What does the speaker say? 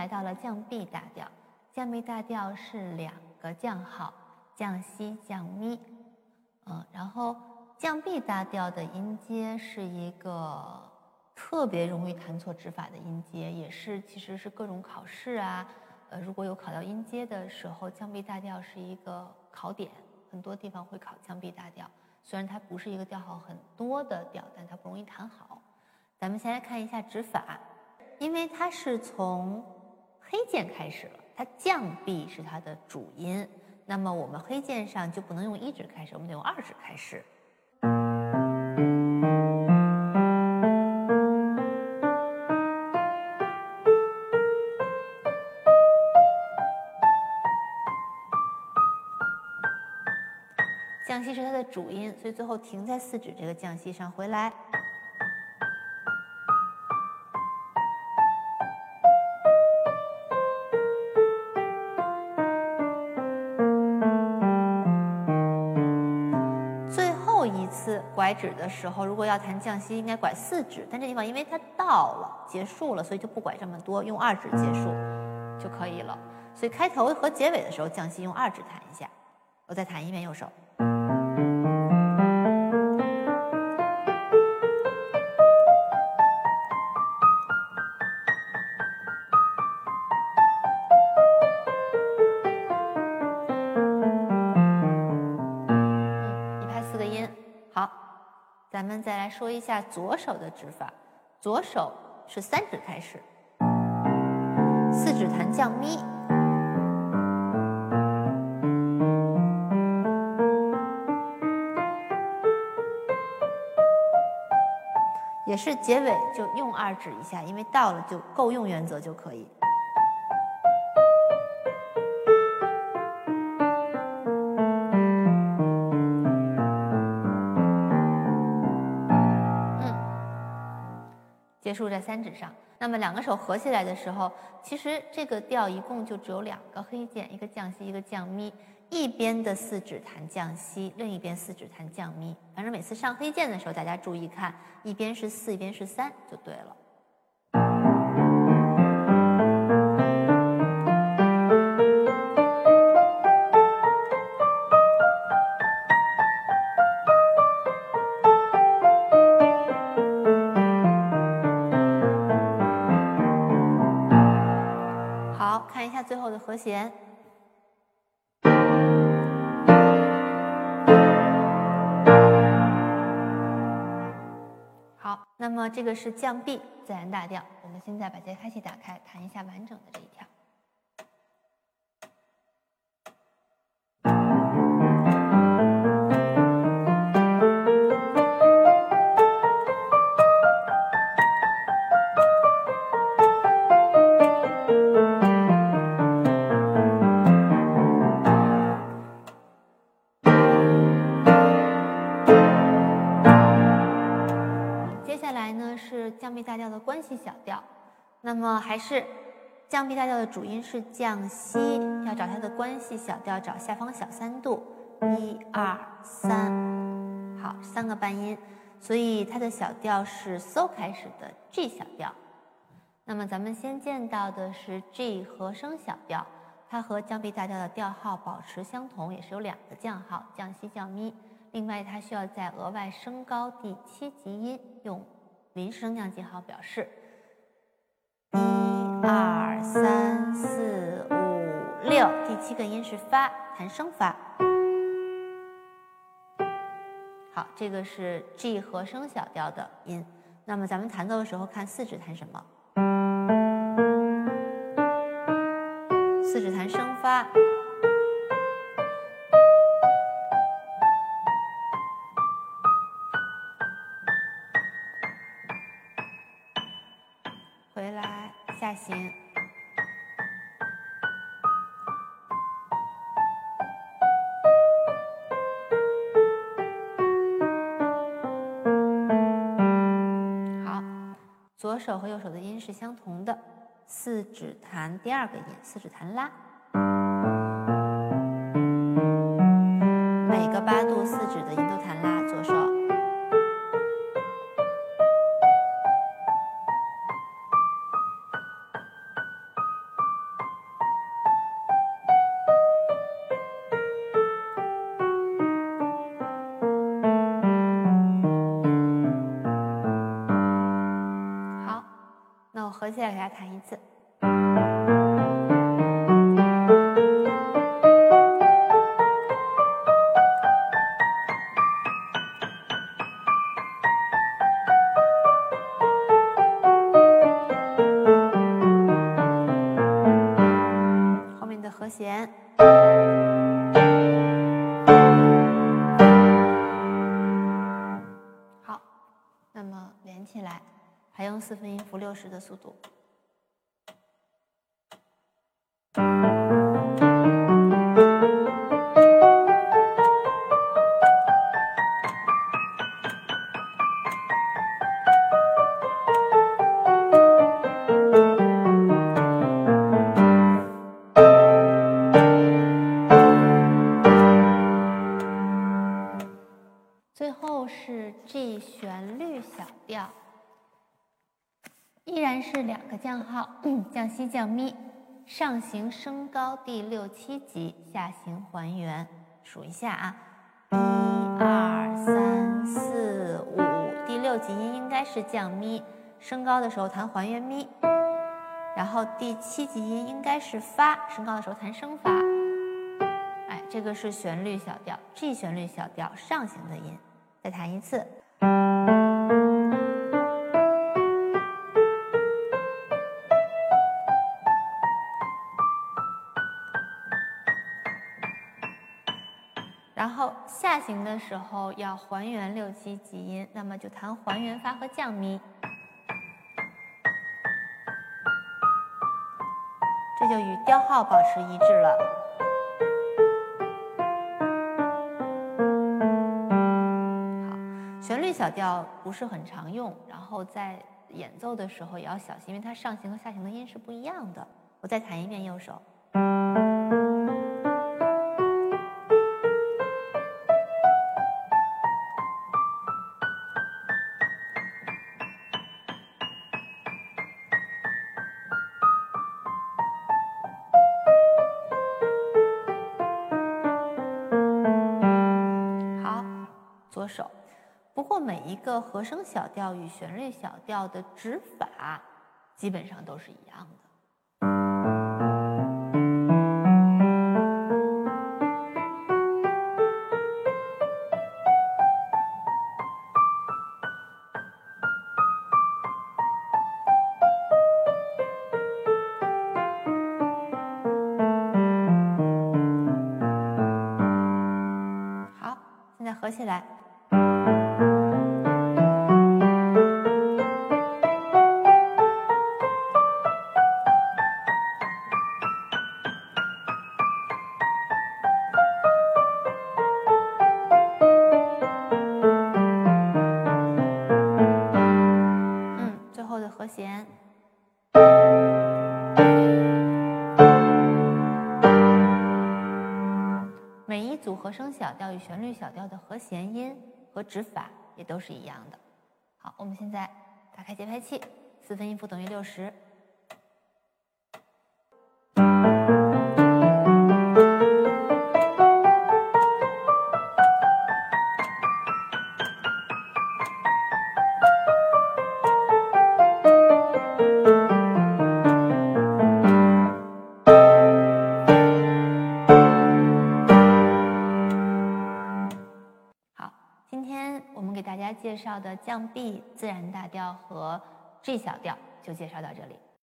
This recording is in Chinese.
来到了降 B 大调。降 B 大调是两个降号，降西、降咪。嗯，然后降 B 大调的音阶是一个特别容易弹错指法的音阶，也是其实是各种考试啊，呃，如果有考到音阶的时候，降 B 大调是一个考点，很多地方会考降 B 大调。虽然它不是一个调号很多的调，但它不容易弹好。咱们先来看一下指法，因为它是从黑键开始了，它降 B 是它的主音，那么我们黑键上就不能用一指开始，我们得用二指开始。降西是它的主音，所以最后停在四指这个降西上回来。拐指的时候，如果要弹降息，应该拐四指，但这地方因为它到了结束了，所以就不拐这么多，用二指结束就可以了。所以开头和结尾的时候，降息用二指弹一下。我再弹一遍右手。再来说一下左手的指法，左手是三指开始，四指弹降咪，也是结尾就用二指一下，因为到了就够用原则就可以。结束在三指上，那么两个手合起来的时候，其实这个调一共就只有两个黑键，一个降西，一个降咪。一边的四指弹降西，另一边四指弹降咪。反正每次上黑键的时候，大家注意看，一边是四，一边是三，就对了。和弦，好，那么这个是降 B 自然大调。我们现在把节拍器打开，弹一下完整的这一条。关系小调，那么还是降 B 大调的主音是降西，要找它的关系小调，找下方小三度，一二三，好，三个半音，所以它的小调是 So 开始的 G 小调。那么咱们先见到的是 G 和声小调，它和降 B 大调的调号保持相同，也是有两个降号，降西降咪。另外，它需要再额外升高第七级音，用。临时升降记号表示，一二三四五六，第七个音是发，弹升发。好，这个是 G 和声小调的音。那么咱们弹奏的时候，看四指弹什么？四指弹升发。好，左手和右手的音是相同的，四指弹第二个音，四指弹拉，合起来给它弹一次。四分音符六十的速度。最后是 G 旋律小调，依然是两个降号，降西降咪，上行升高第六七级，下行还原。数一下啊，一二三四五，第六级音应该是降咪，升高的时候弹还原咪，然后第七级音应该是发，升高的时候弹升发。哎，这个是旋律小调，G 旋律小调上行的音。再弹一次，下行的时候要还原六七级音，那么就弹还原发和降咪，这就与调号保持一致了。旋律小调不是很常用，然后在演奏的时候也要小心，因为它上行和下行的音是不一样的。我再弹一遍右手。手。不过每一个和声小调与旋律小调的指法基本上都是一样的。好，现在合起来。和声小调与旋律小调的和弦音和指法也都是一样的。好，我们现在打开节拍器，四分音符等于六十。介绍的降 B 自然大调和 G 小调就介绍到这里。